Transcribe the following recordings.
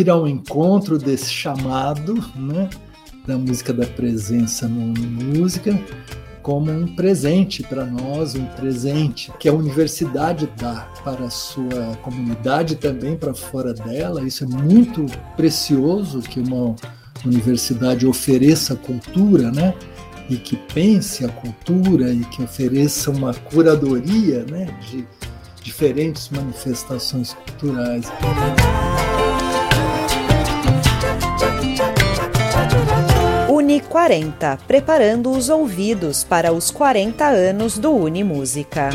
ir ao encontro desse chamado, né, da música da presença no Música, como um presente para nós, um presente que a universidade dá para a sua comunidade também para fora dela. Isso é muito precioso que uma universidade ofereça cultura, né? E que pense a cultura e que ofereça uma curadoria, né, de diferentes manifestações culturais. 40, preparando os ouvidos para os 40 anos do Uni Música.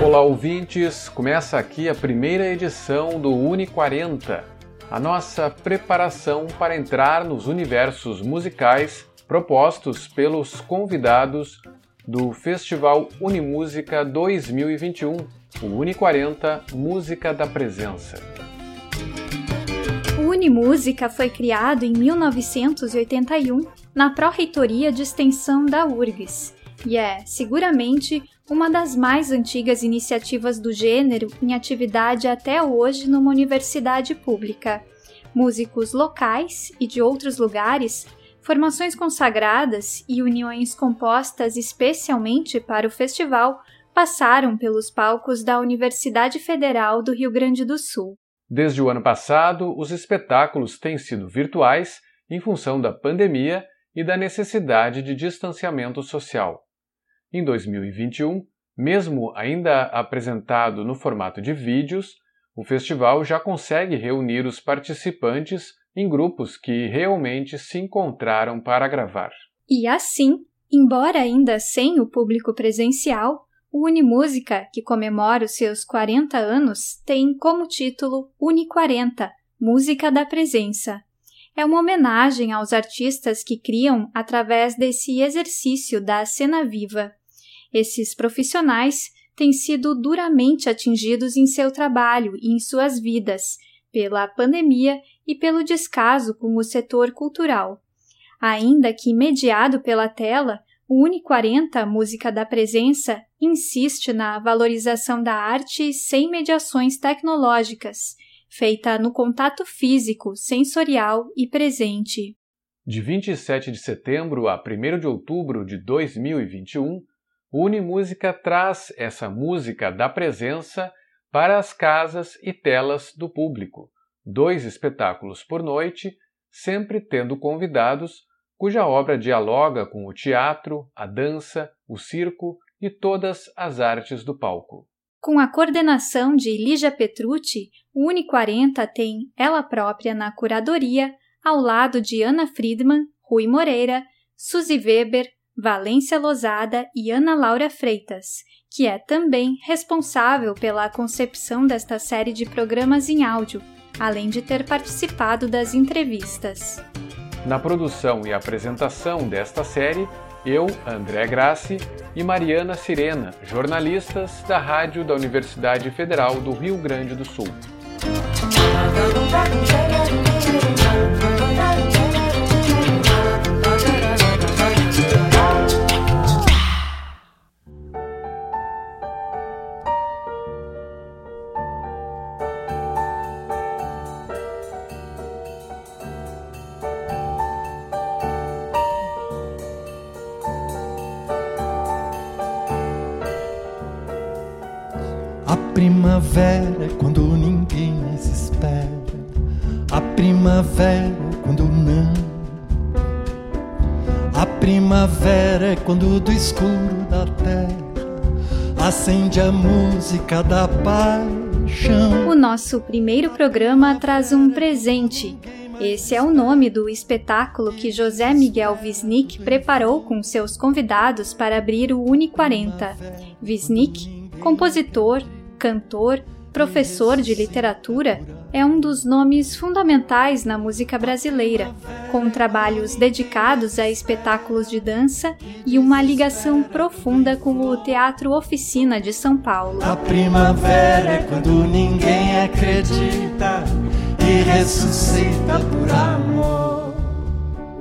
Olá, ouvintes! Começa aqui a primeira edição do Uni 40, a nossa preparação para entrar nos universos musicais propostos pelos convidados do Festival Unimúsica 2021, o Uni 40 Música da Presença. O Unimúsica foi criado em 1981 na Pró-Reitoria de Extensão da URGS e é, seguramente, uma das mais antigas iniciativas do gênero em atividade até hoje numa universidade pública. Músicos locais e de outros lugares, formações consagradas e uniões compostas especialmente para o festival passaram pelos palcos da Universidade Federal do Rio Grande do Sul. Desde o ano passado, os espetáculos têm sido virtuais em função da pandemia e da necessidade de distanciamento social. Em 2021, mesmo ainda apresentado no formato de vídeos, o festival já consegue reunir os participantes em grupos que realmente se encontraram para gravar. E assim, embora ainda sem o público presencial, o Unimúsica, que comemora os seus 40 anos, tem como título Uni 40 Música da Presença. É uma homenagem aos artistas que criam através desse exercício da cena viva. Esses profissionais têm sido duramente atingidos em seu trabalho e em suas vidas pela pandemia e pelo descaso com o setor cultural. Ainda que mediado pela tela, o Uni 40 Música da Presença insiste na valorização da arte sem mediações tecnológicas, feita no contato físico, sensorial e presente. De 27 de setembro a 1 de outubro de 2021, o Unimúsica traz essa música da presença para as casas e telas do público. Dois espetáculos por noite, sempre tendo convidados cuja obra dialoga com o teatro, a dança, o circo e todas as artes do palco. Com a coordenação de Lígia Petrucci, o Uni 40 tem ela própria na curadoria, ao lado de Ana Friedman, Rui Moreira, Suzy Weber, Valência Lozada e Ana Laura Freitas, que é também responsável pela concepção desta série de programas em áudio, além de ter participado das entrevistas. Na produção e apresentação desta série, eu, André Grassi e Mariana Sirena, jornalistas da Rádio da Universidade Federal do Rio Grande do Sul. Nosso primeiro programa traz um presente. Esse é o nome do espetáculo que José Miguel Wisnik preparou com seus convidados para abrir o Uni 40. Wisnik, compositor, cantor, professor de literatura, é um dos nomes fundamentais na música brasileira, com trabalhos dedicados a espetáculos de dança e uma ligação profunda com o Teatro Oficina de São Paulo. A primavera é quando ninguém acredita e ressuscita por amor.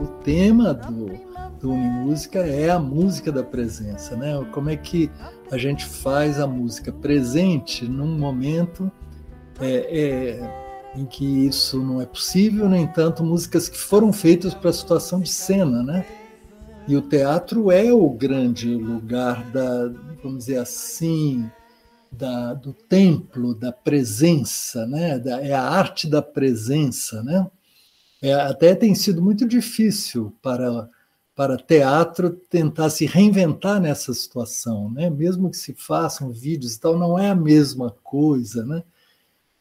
O tema do do Unimúsica é a música da presença, né? Como é que a gente faz a música presente num momento é, é, em que isso não é possível, no entanto, músicas que foram feitas para a situação de cena, né? E o teatro é o grande lugar da, vamos dizer assim, da, do templo, da presença, né? Da, é a arte da presença, né? É, até tem sido muito difícil para para teatro tentar se reinventar nessa situação, né? Mesmo que se façam vídeos e tal, não é a mesma coisa, né?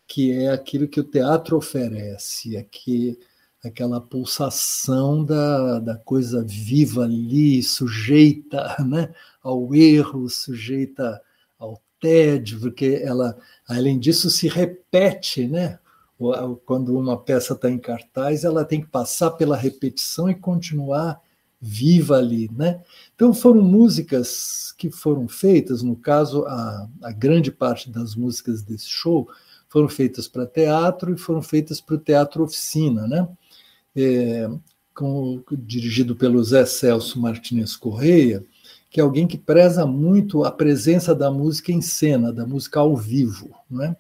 Que é aquilo que o teatro oferece, é que aquela pulsação da, da coisa viva ali, sujeita, né? Ao erro, sujeita ao tédio, porque ela, além disso, se repete, né? Quando uma peça está em cartaz, ela tem que passar pela repetição e continuar viva ali, né? Então foram músicas que foram feitas, no caso a, a grande parte das músicas desse show foram feitas para teatro e foram feitas para o teatro oficina, né? É, com, dirigido pelo Zé Celso Martinez Correia, que é alguém que preza muito a presença da música em cena, da música ao vivo, né?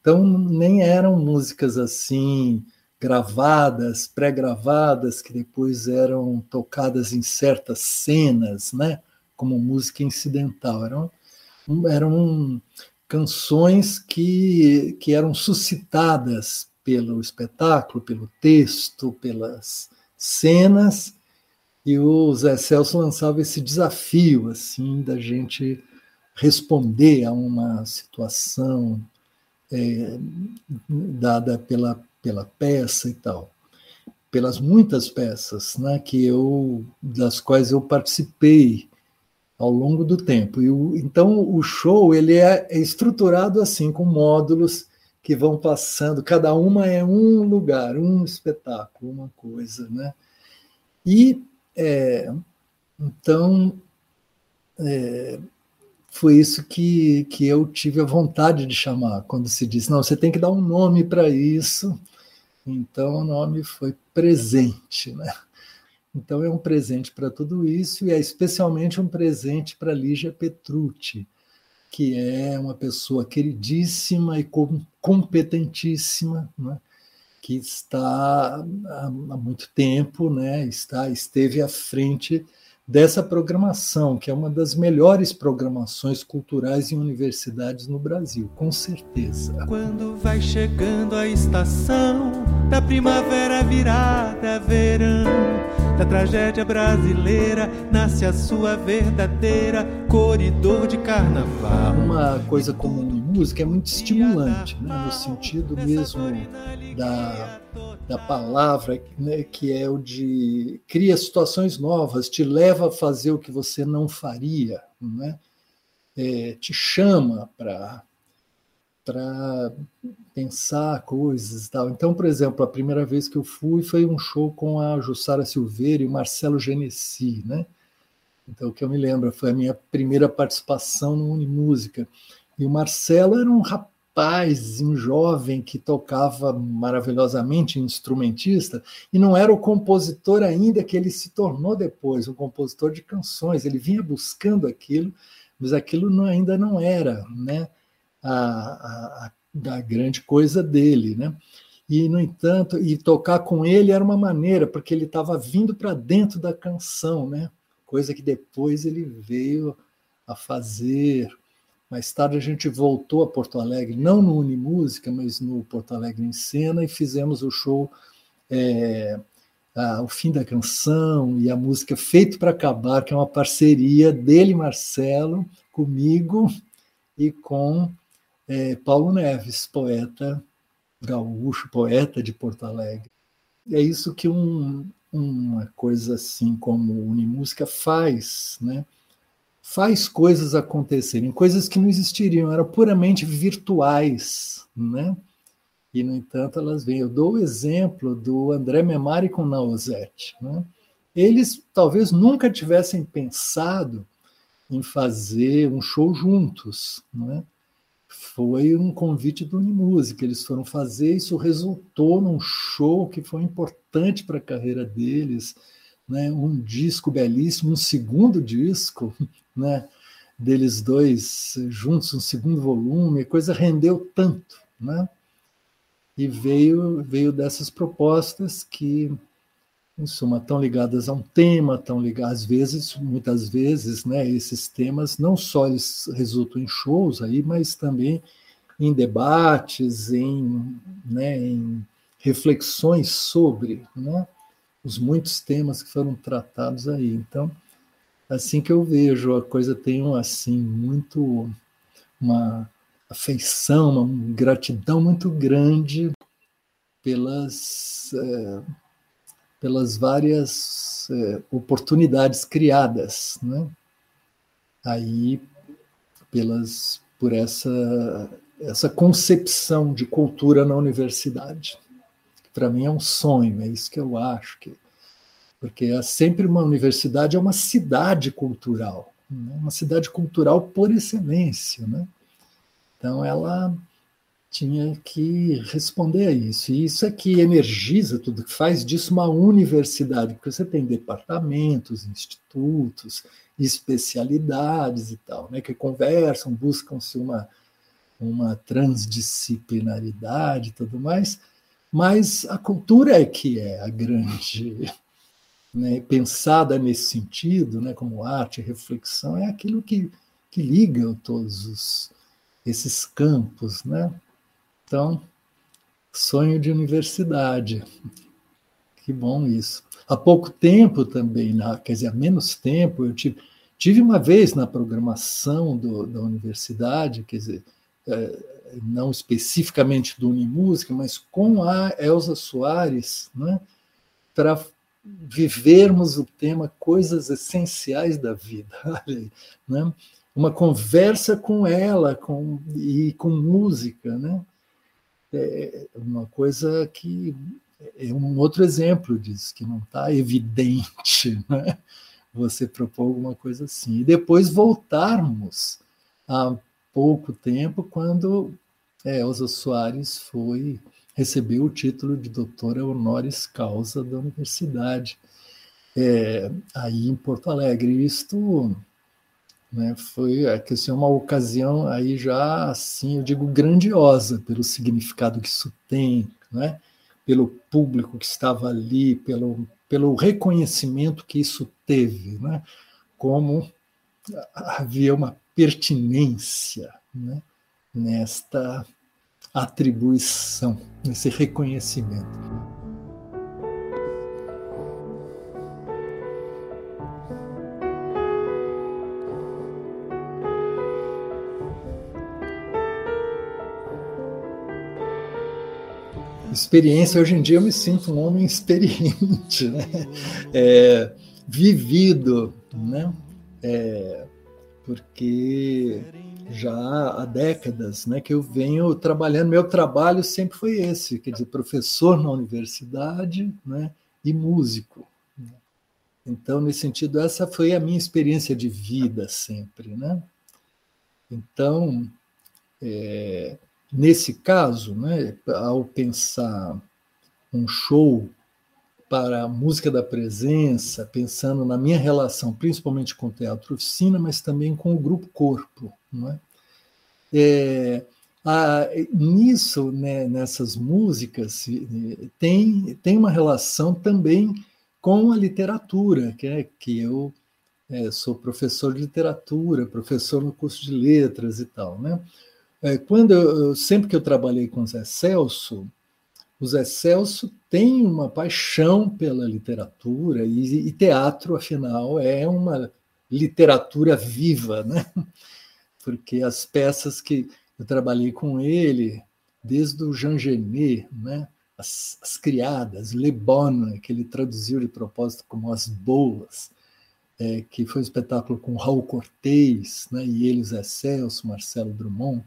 Então nem eram músicas assim gravadas, pré-gravadas, que depois eram tocadas em certas cenas, né? como música incidental. Eram, eram canções que, que eram suscitadas pelo espetáculo, pelo texto, pelas cenas, e o Zé Celso lançava esse desafio assim da gente responder a uma situação é, dada pela pela peça e tal, pelas muitas peças, né, que eu das quais eu participei ao longo do tempo. E o, então o show ele é, é estruturado assim com módulos que vão passando, cada uma é um lugar, um espetáculo, uma coisa, né? E é, então é, foi isso que, que eu tive a vontade de chamar, quando se diz, não, você tem que dar um nome para isso, então o nome foi presente, né? Então é um presente para tudo isso e é especialmente um presente para Lígia Petrucci, que é uma pessoa queridíssima e competentíssima, né? que está há muito tempo, né? está esteve à frente dessa programação, que é uma das melhores programações culturais em universidades no Brasil, com certeza. Quando vai chegando a estação da primavera virada verão, da tragédia brasileira nasce a sua verdadeira corredor de carnaval. Uma coisa comum em música é muito estimulante, né? no sentido mesmo da da palavra, né, que é o de cria situações novas, te leva a fazer o que você não faria, né? É, te chama para para pensar coisas tal. Então, por exemplo, a primeira vez que eu fui foi um show com a Jussara Silveira e o Marcelo Genesi, né? Então, o que eu me lembro foi a minha primeira participação no Unimúsica. E o Marcelo era um rapaz rapaz, um jovem que tocava maravilhosamente, instrumentista, e não era o compositor ainda que ele se tornou depois, um compositor de canções. Ele vinha buscando aquilo, mas aquilo não, ainda não era né, a, a, a grande coisa dele. Né? E, no entanto, e tocar com ele era uma maneira, porque ele estava vindo para dentro da canção, né? coisa que depois ele veio a fazer mais tarde a gente voltou a Porto Alegre, não no Unimúsica, mas no Porto Alegre em Cena, e fizemos o show é, a, O Fim da Canção e a música Feito para Acabar, que é uma parceria dele, Marcelo, comigo e com é, Paulo Neves, poeta gaúcho, poeta de Porto Alegre. É isso que um, uma coisa assim como Unimúsica faz, né? Faz coisas acontecerem, coisas que não existiriam, eram puramente virtuais, né? E, no entanto, elas vêm. Eu dou o exemplo do André Memari com Nausete. Né? Eles talvez nunca tivessem pensado em fazer um show juntos. Né? Foi um convite do Unimúsica. Eles foram fazer, isso resultou num show que foi importante para a carreira deles, né, um disco belíssimo, um segundo disco, né, deles dois juntos, um segundo volume, a coisa rendeu tanto, né? E veio veio dessas propostas que em suma, estão ligadas a um tema, estão ligadas, às vezes, muitas vezes, né, esses temas não só eles resultam em shows aí, mas também em debates, em, né, em reflexões sobre né, os muitos temas que foram tratados aí. Então, assim que eu vejo, a coisa tem um, assim, muito, uma afeição, uma gratidão muito grande pelas... É, pelas várias é, oportunidades criadas, né? Aí pelas por essa essa concepção de cultura na universidade. Para mim é um sonho, é isso que eu acho que porque é sempre uma universidade é uma cidade cultural, né? uma cidade cultural por excelência, né? Então ela tinha que responder a isso. E isso é que energiza tudo, que faz disso uma universidade, porque você tem departamentos, institutos, especialidades e tal, né, que conversam, buscam-se uma, uma transdisciplinaridade e tudo mais, mas a cultura é que é a grande. Né, pensada nesse sentido, né, como arte, reflexão, é aquilo que, que liga todos os, esses campos, né? Então, sonho de universidade. Que bom isso. Há pouco tempo também, na, quer dizer, há menos tempo, eu tive, tive uma vez na programação do, da universidade, quer dizer, é, não especificamente do Unimúsica, mas com a Elza Soares, né, para vivermos o tema coisas essenciais da vida. né? Uma conversa com ela com, e com música, né? é uma coisa que é um outro exemplo disso, que não está evidente, né? você propor alguma coisa assim. E depois voltarmos há pouco tempo, quando é, Elza Soares foi recebeu o título de doutora honoris causa da universidade, é, aí em Porto Alegre. Isto né? Foi assim, uma ocasião aí já, assim, eu digo, grandiosa pelo significado que isso tem, né? pelo público que estava ali, pelo, pelo reconhecimento que isso teve, né? como havia uma pertinência né? nesta atribuição, nesse reconhecimento. experiência, hoje em dia eu me sinto um homem experiente, né? É, vivido, né? É, porque já há décadas né, que eu venho trabalhando, meu trabalho sempre foi esse, quer dizer, professor na universidade né, e músico. Então, nesse sentido, essa foi a minha experiência de vida sempre. Né? Então, é, Nesse caso, né, ao pensar um show para a música da presença, pensando na minha relação, principalmente com o teatro oficina, mas também com o grupo corpo. Não é? É, a, nisso, né, nessas músicas, tem, tem uma relação também com a literatura, que, é, que eu é, sou professor de literatura, professor no curso de letras e tal. Né? É, quando eu, sempre que eu trabalhei com Zé Celso, o Zé Celso tem uma paixão pela literatura e, e teatro, afinal, é uma literatura viva, né? Porque as peças que eu trabalhei com ele, desde o Jean Genet, né? As, as, Criadas, Le Bon, que ele traduziu de propósito como As Boas, é, que foi um espetáculo com Raul Cortez, né, e ele, Zé Celso, Marcelo Drummond,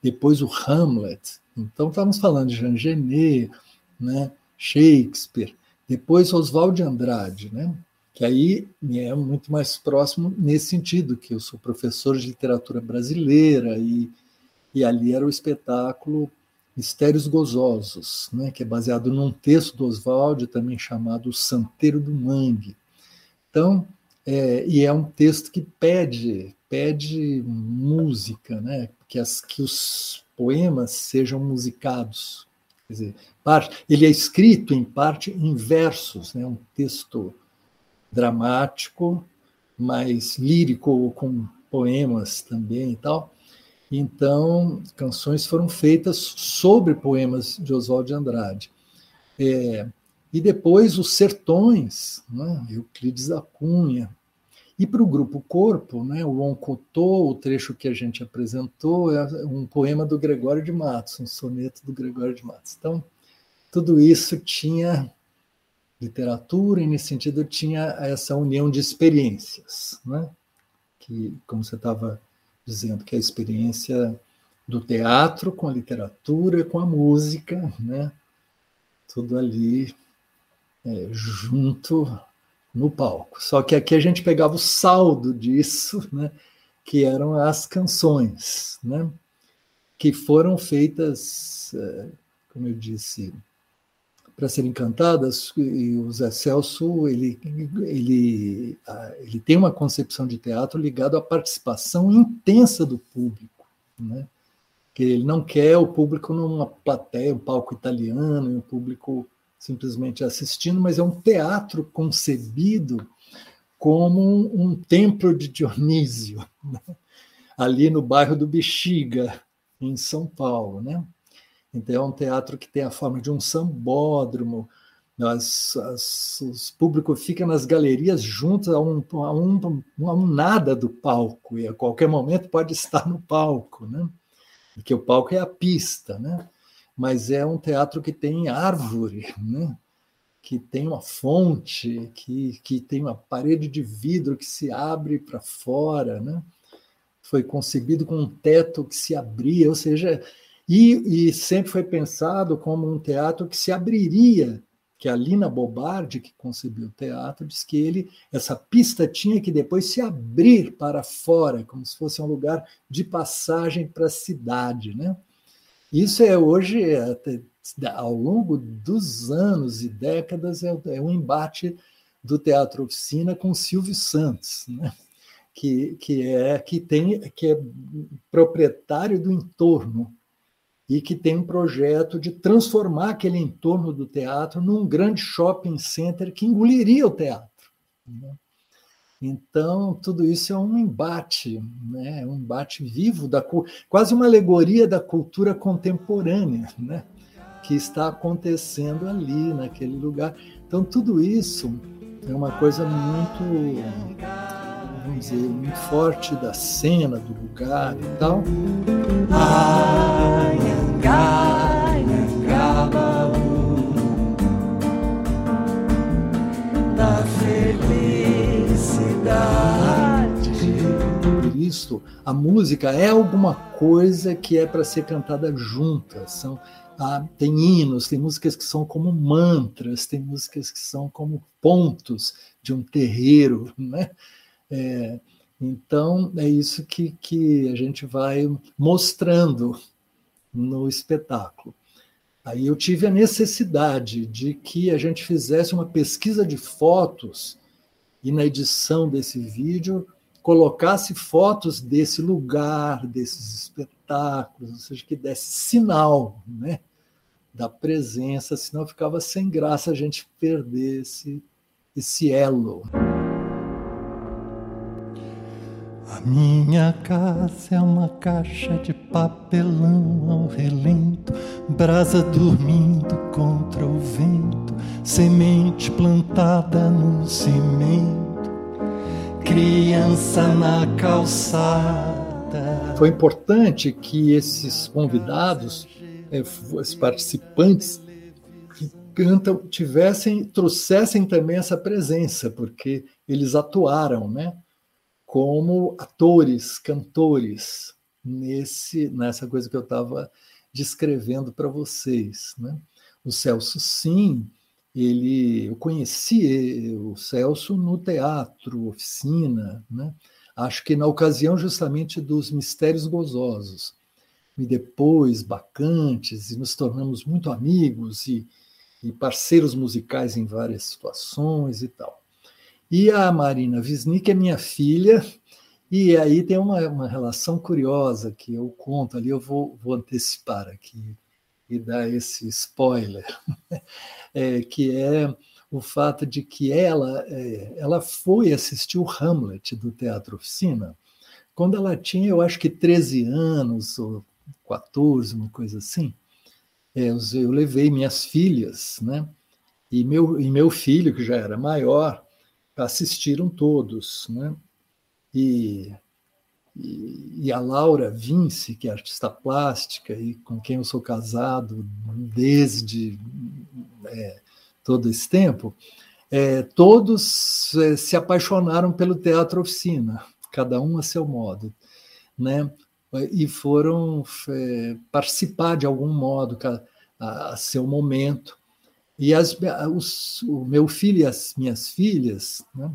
depois o Hamlet. Então, estávamos falando de Jean Genet, né, Shakespeare, depois Oswald de Andrade, né, que aí é muito mais próximo nesse sentido, que eu sou professor de literatura brasileira e, e ali era o espetáculo Mistérios Gozosos, né, que é baseado num texto do Oswald, também chamado O Santeiro do Mangue, Então, é, e é um texto que pede pede música, né? Que, as, que os poemas sejam musicados. Quer dizer, parte, ele é escrito em parte em versos, né? Um texto dramático, mas lírico com poemas também e tal. Então, canções foram feitas sobre poemas de Oswald de Andrade. É, e depois os sertões, né, Euclides da Cunha. E para o grupo Corpo, né, o Oncotô, o trecho que a gente apresentou, é um poema do Gregório de Matos, um soneto do Gregório de Matos. Então, tudo isso tinha literatura, e nesse sentido tinha essa união de experiências, né? que, como você estava dizendo, que é a experiência do teatro com a literatura, com a música, né? tudo ali é, junto no palco. Só que aqui a gente pegava o saldo disso, né? que eram as canções, né? que foram feitas, é, como eu disse, para serem cantadas, e o Zé Celso ele, ele, ele tem uma concepção de teatro ligado à participação intensa do público, né? que ele não quer o público numa plateia, um palco italiano, o público simplesmente assistindo, mas é um teatro concebido como um, templo de Dionísio, né? ali no bairro do Bexiga, em São Paulo, né? Então, é um teatro que tem a forma de um sambódromo, as, as, os públicos ficam nas galerias juntos a um, a, um, a um nada do palco, e a qualquer momento pode estar no palco, né? porque o palco é a pista, né? Mas é um teatro que tem árvore, né? que tem uma fonte, que, que tem uma parede de vidro que se abre para fora, né? foi concebido com um teto que se abria, ou seja, e, e, sempre foi pensado como um teatro que se abriria, que a Lina Bobardi, que concebeu o teatro, diz que ele, essa pista tinha que depois se abrir para fora, como se fosse um lugar de passagem para a cidade. Né? Isso é hoje, é, ao longo dos anos e décadas, é, é um embate do Teatro Oficina com Silvio Santos, né? que, que, é, que, tem, que é proprietário do entorno e que tem um projeto de transformar aquele entorno do teatro num grande shopping center que engoliria o teatro. Né? Então, tudo isso é um embate, né? É um embate vivo, da, quase uma alegoria da cultura contemporânea, né? que está acontecendo ali, naquele lugar. Então, tudo isso é uma coisa muito, vamos dizer, muito forte da cena, do lugar e tal. da isso, a música é alguma coisa que é para ser cantada junta. São, ah, tem hinos, tem músicas que são como mantras, tem músicas que são como pontos de um terreiro, né? É, então, é isso que, que a gente vai mostrando no espetáculo. Aí eu tive a necessidade de que a gente fizesse uma pesquisa de fotos e na edição desse vídeo colocasse fotos desse lugar, desses espetáculos, ou seja, que desse sinal né, da presença, senão ficava sem graça a gente perder esse, esse elo. A minha casa é uma caixa de papelão ao relento, brasa dormindo contra o vento, semente plantada no cimento, criança na calçada. Foi importante que esses convidados, eh, os participantes que cantam, tivessem, trouxessem também essa presença, porque eles atuaram, né? como atores, cantores, nesse nessa coisa que eu estava descrevendo para vocês. Né? O Celso, sim, ele, eu conheci o Celso no teatro, oficina, né? acho que na ocasião justamente dos Mistérios Gozosos. E depois, Bacantes, e nos tornamos muito amigos e, e parceiros musicais em várias situações e tal. E a Marina Wisnik é minha filha, e aí tem uma, uma relação curiosa que eu conto ali, eu vou, vou antecipar aqui e dar esse spoiler, é, que é o fato de que ela, é, ela foi assistir o Hamlet do Teatro Oficina quando ela tinha, eu acho que 13 anos ou 14, uma coisa assim. É, eu levei minhas filhas, né? E meu, e meu filho, que já era maior, assistiram todos, né? E, e, e, a Laura Vince, que é artista plástica e com quem eu sou casado desde é, todo esse tempo, é, todos é, se apaixonaram pelo teatro oficina, cada um a seu modo, né? E foram é, participar de algum modo a, a seu momento. E as, os, o meu filho e as minhas filhas, né?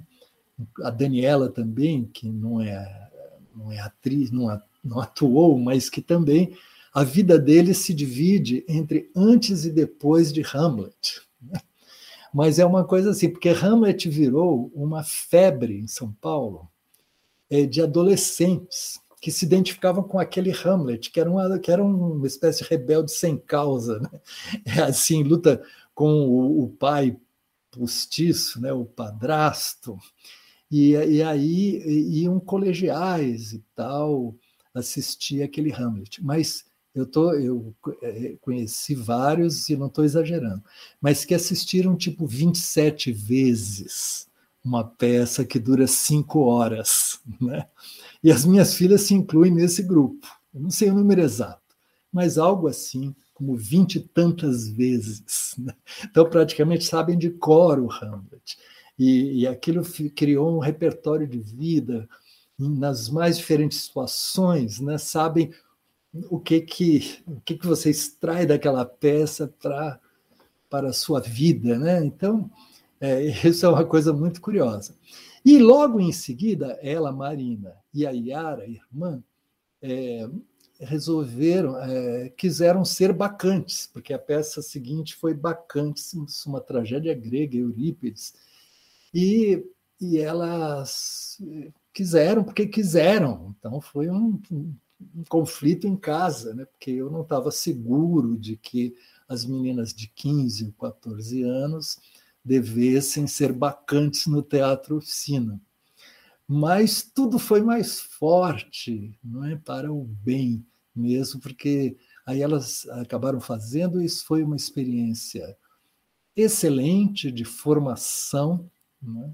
a Daniela também, que não é, não é atriz, não, não atuou, mas que também a vida dele se divide entre antes e depois de Hamlet. Né? Mas é uma coisa assim, porque Hamlet virou uma febre em São Paulo é, de adolescentes que se identificavam com aquele Hamlet, que era uma, que era uma espécie de rebelde sem causa, né? É assim, luta com o, o pai postiço, né? o padrasto, e, e aí iam colegiais e tal assistir aquele Hamlet. Mas eu, tô, eu é, conheci vários e não estou exagerando, mas que assistiram tipo 27 vezes uma peça que dura cinco horas. Né? E as minhas filhas se incluem nesse grupo. Eu não sei o número exato, mas algo assim, como vinte e tantas vezes. Né? Então, praticamente sabem de cor o Hamlet. E, e aquilo criou um repertório de vida nas mais diferentes situações, né? sabem o que que o que que você extrai daquela peça para para a sua vida, né? Então é, isso é uma coisa muito curiosa. E logo em seguida, ela, Marina, e a Yara, a irmã, é, resolveram, é, quiseram ser bacantes, porque a peça seguinte foi Bacantes, uma tragédia grega, Eurípides, e, e elas quiseram porque quiseram. Então foi um, um, um conflito em casa, né? porque eu não estava seguro de que as meninas de 15 ou 14 anos devessem ser bacantes no teatro oficina. Mas tudo foi mais forte, não é para o bem mesmo, porque aí elas acabaram fazendo, isso foi uma experiência excelente de formação, né?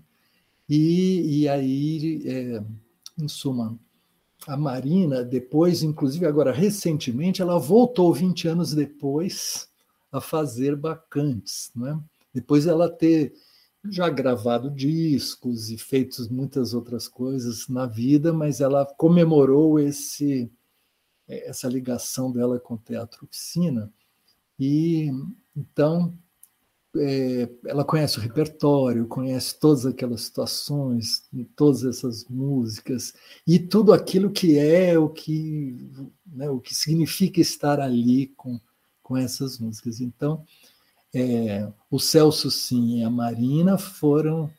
e, e aí, é, em suma, a Marina, depois, inclusive agora recentemente, ela voltou 20 anos depois a fazer bacantes, né? depois ela ter já gravado discos e feito muitas outras coisas na vida, mas ela comemorou esse essa ligação dela com o teatro oficina e então é, ela conhece o repertório, conhece todas aquelas situações, todas essas músicas e tudo aquilo que é o que né, o que significa estar ali com com essas músicas. Então é, o Celso Sim e a Marina foram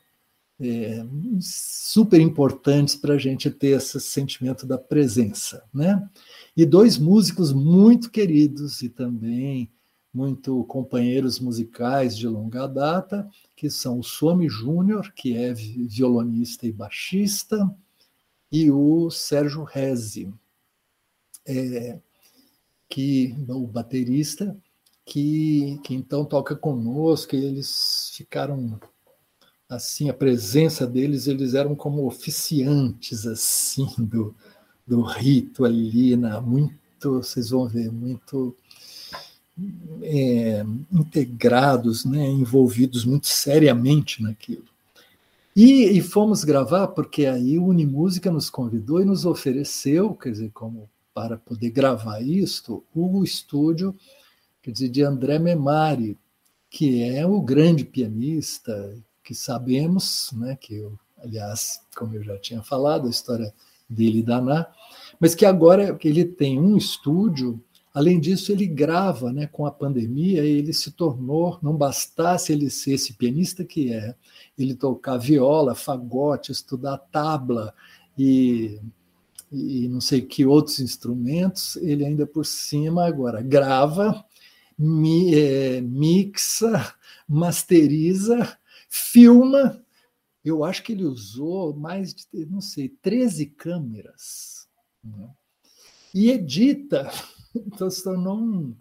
é, super importantes para a gente ter esse sentimento da presença. Né? E dois músicos muito queridos e também muito companheiros musicais de longa data, que são o Some Júnior, que é violonista e baixista, e o Sérgio Rezi, é, que o baterista, que, que então toca conosco, e eles ficaram assim, a presença deles, eles eram como oficiantes assim do, do rito ali, na, muito, vocês vão ver, muito é, integrados, né, envolvidos muito seriamente naquilo. E, e, fomos gravar porque aí o Unimúsica nos convidou e nos ofereceu, quer dizer, como para poder gravar isto, o estúdio quer dizer, de André Memari, que é o grande pianista que sabemos, né, que eu, aliás, como eu já tinha falado, a história dele e da Ana, mas que agora ele tem um estúdio Além disso, ele grava, né, com a pandemia, ele se tornou, não bastasse ele ser esse pianista que é, ele tocar viola, fagote, estudar tabla e, e não sei que outros instrumentos, ele ainda por cima agora grava, mi, é, mixa, masteriza, filma. Eu acho que ele usou mais de, não sei, 13 câmeras. Né? E edita então se tornou um,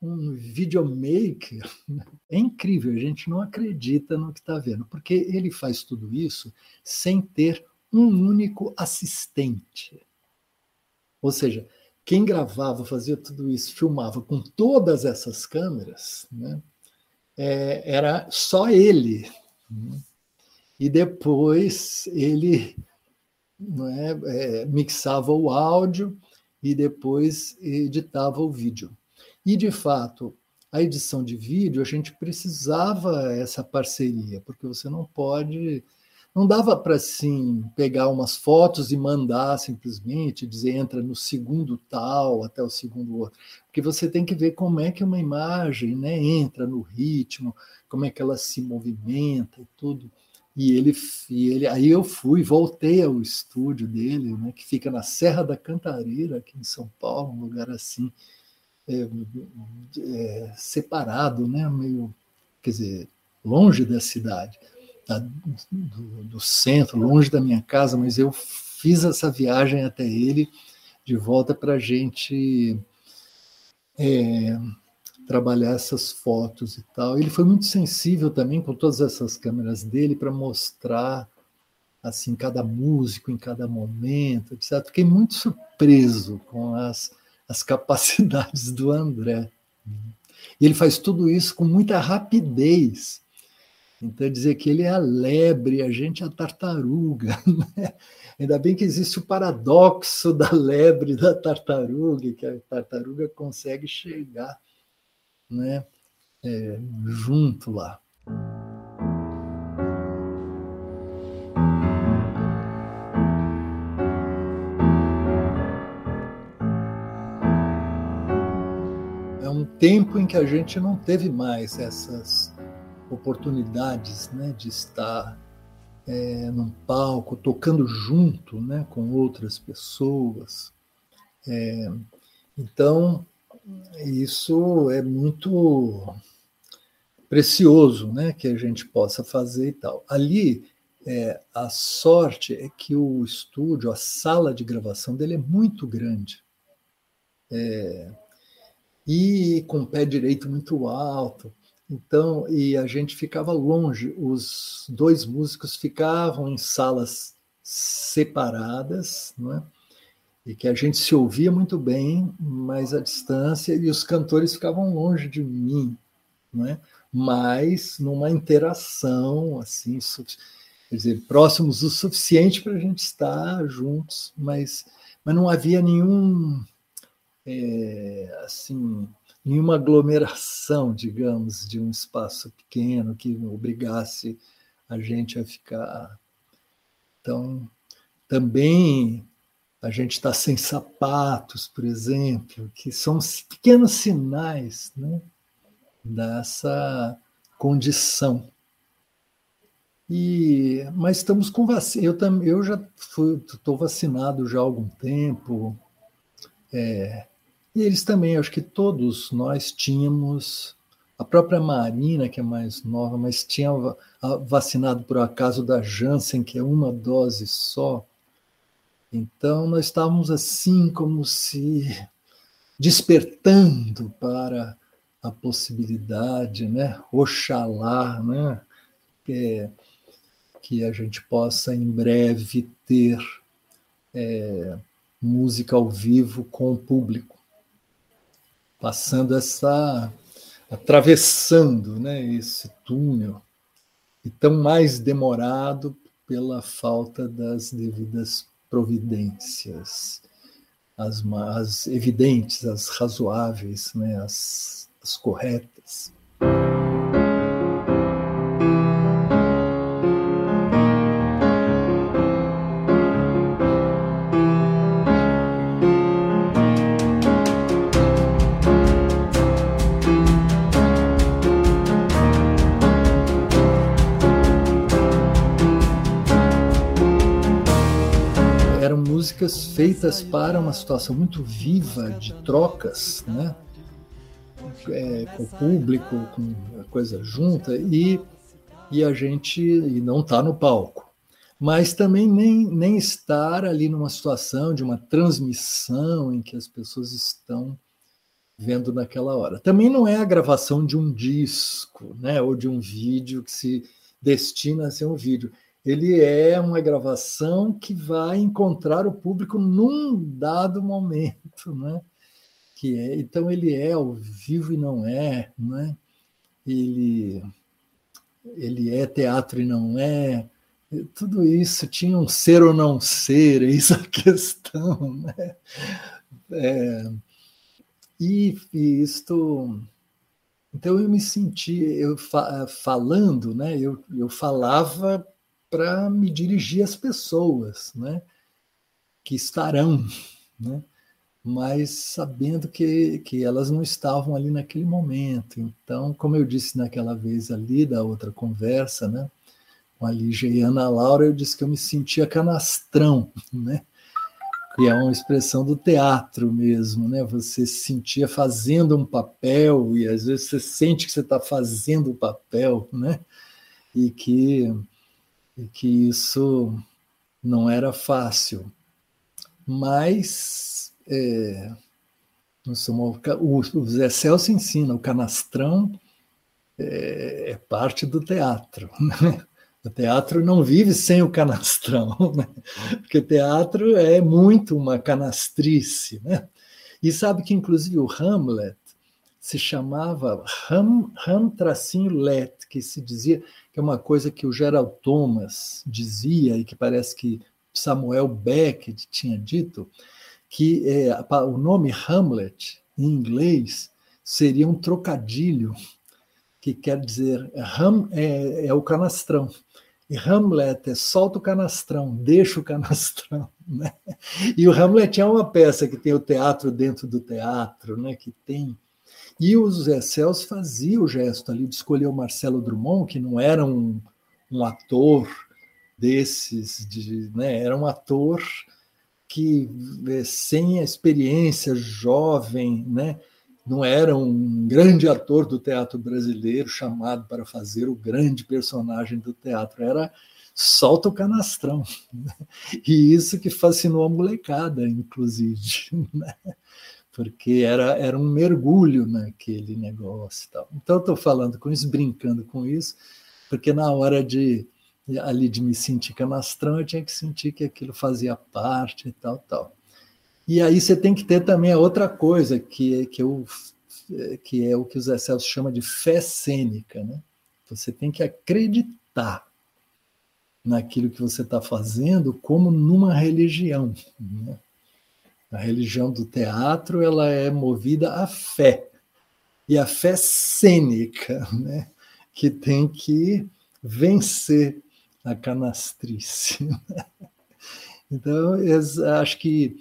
um videomaker. É incrível, a gente não acredita no que está vendo, porque ele faz tudo isso sem ter um único assistente. Ou seja, quem gravava, fazia tudo isso, filmava com todas essas câmeras, né, é, era só ele. Né? E depois ele é, é, mixava o áudio e depois editava o vídeo. E, de fato, a edição de vídeo, a gente precisava essa parceria, porque você não pode. Não dava para assim pegar umas fotos e mandar simplesmente dizer entra no segundo tal até o segundo outro, porque você tem que ver como é que uma imagem, né, entra no ritmo, como é que ela se movimenta e tudo. E ele, e ele, aí eu fui, voltei ao estúdio dele, né, que fica na Serra da Cantareira, aqui em São Paulo, um lugar assim é, é, separado, né, meio, quer dizer, longe da cidade, da, do, do, centro, longe da minha casa, mas eu fiz essa viagem até ele de volta para a gente é, trabalhar essas fotos e tal. Ele foi muito sensível também com todas essas câmeras dele para mostrar assim cada músico em cada momento, etc. Fiquei muito surpreso com as, as capacidades do André. E ele faz tudo isso com muita rapidez. Então, dizer que ele é a lebre, a gente é a tartaruga. Né? Ainda bem que existe o paradoxo da lebre e da tartaruga, que a tartaruga consegue chegar né, é, junto lá. É um tempo em que a gente não teve mais essas oportunidades né, de estar é, num palco, tocando junto né, com outras pessoas. É, então, isso é muito precioso, né, que a gente possa fazer e tal. Ali, é, a sorte é que o estúdio, a sala de gravação dele é muito grande. É, e com o pé direito muito alto. Então, e a gente ficava longe, os dois músicos ficavam em salas separadas, não é? E que a gente se ouvia muito bem, mas a distância e os cantores ficavam longe de mim, né? mas numa interação assim, quer dizer, próximos o suficiente para a gente estar juntos, mas, mas não havia nenhum é, assim nenhuma aglomeração, digamos, de um espaço pequeno que obrigasse a gente a ficar. Então, também a gente está sem sapatos, por exemplo, que são pequenos sinais né, dessa condição. E, mas estamos com vacina. Eu, tam, eu já estou vacinado já há algum tempo. É, e eles também, acho que todos nós tínhamos. A própria Marina, que é mais nova, mas tinha vacinado por acaso da Janssen, que é uma dose só. Então, nós estávamos assim, como se despertando para a possibilidade, né? Oxalá, né? Que, que a gente possa em breve ter é, música ao vivo com o público, passando essa, atravessando, né? Esse túnel e tão mais demorado pela falta das devidas providências, as, as evidentes, as razoáveis, né, as, as corretas. Músicas feitas para uma situação muito viva de trocas, né? É, com o público, com a coisa junta, e, e a gente e não está no palco. Mas também nem, nem estar ali numa situação de uma transmissão em que as pessoas estão vendo naquela hora. Também não é a gravação de um disco, né, ou de um vídeo que se destina a ser um vídeo. Ele é uma gravação que vai encontrar o público num dado momento, né? Que é, então ele é ao vivo e não é, né? Ele ele é teatro e não é. Tudo isso tinha um ser ou não ser, isso é a questão, né? É, e, e isto. Então eu me senti, eu fa, falando, né? Eu, eu falava para me dirigir às pessoas, né? Que estarão, né? Mas sabendo que, que elas não estavam ali naquele momento. Então, como eu disse naquela vez ali da outra conversa, né? Com a Lígia e a Ana Laura, eu disse que eu me sentia canastrão, né? que é uma expressão do teatro mesmo, né? Você se sentia fazendo um papel e às vezes você sente que você está fazendo o papel, né? E que, e que isso não era fácil. Mas é, o, Zé Celso ensina, o canastrão é, é parte do teatro. Né? O teatro não vive sem o canastrão, né? porque teatro é muito uma canastrice. Né? E sabe que, inclusive, o Hamlet se chamava Ham, Ham Let, que se dizia que é uma coisa que o Gerald Thomas dizia e que parece que Samuel Beckett tinha dito, que é, o nome Hamlet, em inglês, seria um trocadilho que quer dizer Ham é, é o canastrão. E Hamlet é solta o canastrão, deixa o canastrão. Né? E o Hamlet é uma peça que tem o teatro dentro do teatro, né? que tem. E o Zé Celso fazia o gesto ali de escolher o Marcelo Drummond, que não era um, um ator desses, de, né? era um ator que é, sem a experiência, jovem, né? não era um grande ator do teatro brasileiro chamado para fazer o grande personagem do teatro, era solta o canastrão. E isso que fascinou a molecada, inclusive, né? Porque era, era um mergulho naquele negócio. Tal. Então, estou falando com isso, brincando com isso, porque na hora de ali de me sentir canastrão, eu tinha que sentir que aquilo fazia parte e tal, tal. E aí você tem que ter também a outra coisa, que, que, eu, que é o que o Zé Celso chama de fé cênica. Né? Você tem que acreditar naquilo que você está fazendo como numa religião. Né? A religião do teatro ela é movida à fé. E a fé cênica, né? que tem que vencer a canastrice. Né? Então, acho que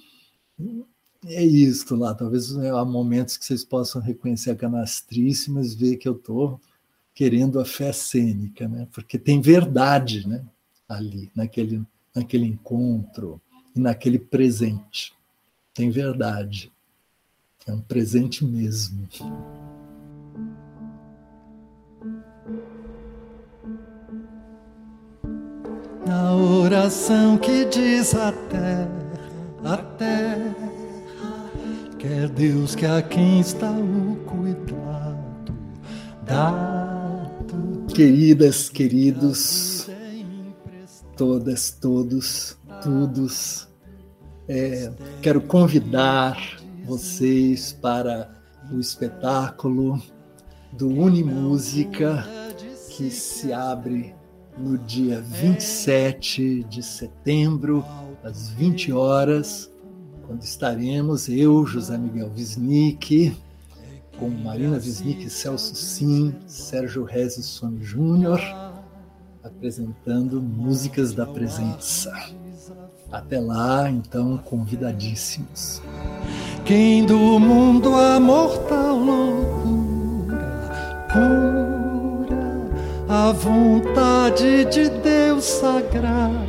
é isso lá. Talvez né, há momentos que vocês possam reconhecer a canastrice, mas ver que eu estou querendo a fé cênica, né? porque tem verdade né? ali, naquele, naquele encontro e naquele presente. Tem verdade. É um presente mesmo. Na oração que diz a terra a terra. Quer Deus que a quem está o cuidado dado. Queridas, queridos, todas, todos, todos, é, quero convidar vocês para o espetáculo do Unimúsica que se abre no dia 27 de setembro às 20 horas, quando estaremos eu, José Miguel Wisnik, com Marina Wisnik Celso Sim, Sérgio Rezes Sono Júnior, apresentando músicas da presença. Até lá, então, convidadíssimos. Quem do mundo a mortal loucura pura, a vontade de Deus sagrado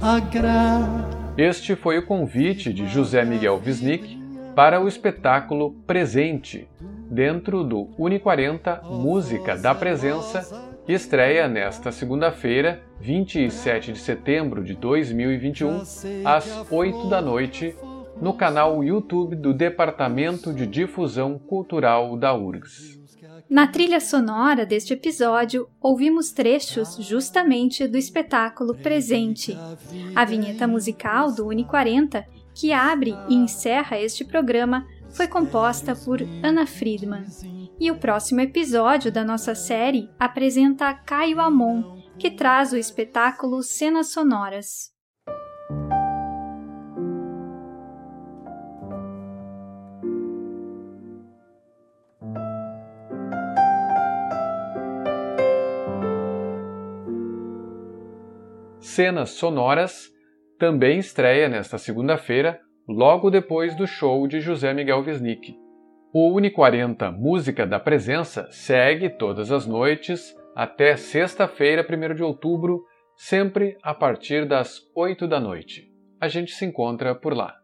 agrada Este foi o convite de José Miguel Wisnik para o espetáculo Presente, dentro do Uni 40 Música da Presença, que estreia nesta segunda-feira, 27 de setembro de 2021, às 8 da noite, no canal YouTube do Departamento de Difusão Cultural da URGS. Na trilha sonora deste episódio, ouvimos trechos justamente do espetáculo Presente. A vinheta musical do Uni 40, que abre e encerra este programa, foi composta por Ana Friedman. E o próximo episódio da nossa série apresenta Caio Amon, que traz o espetáculo Cenas Sonoras. Cenas Sonoras também estreia nesta segunda-feira, logo depois do show de José Miguel Wisnik. O Uni 40 Música da Presença segue todas as noites até sexta-feira, 1 de outubro, sempre a partir das 8 da noite. A gente se encontra por lá.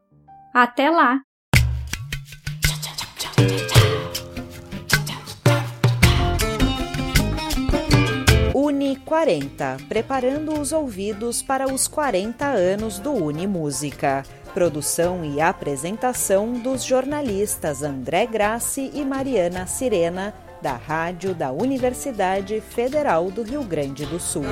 Até lá! 40 Preparando os ouvidos para os 40 anos do Uni Música. Produção e apresentação dos jornalistas André Grassi e Mariana Sirena, da Rádio da Universidade Federal do Rio Grande do Sul.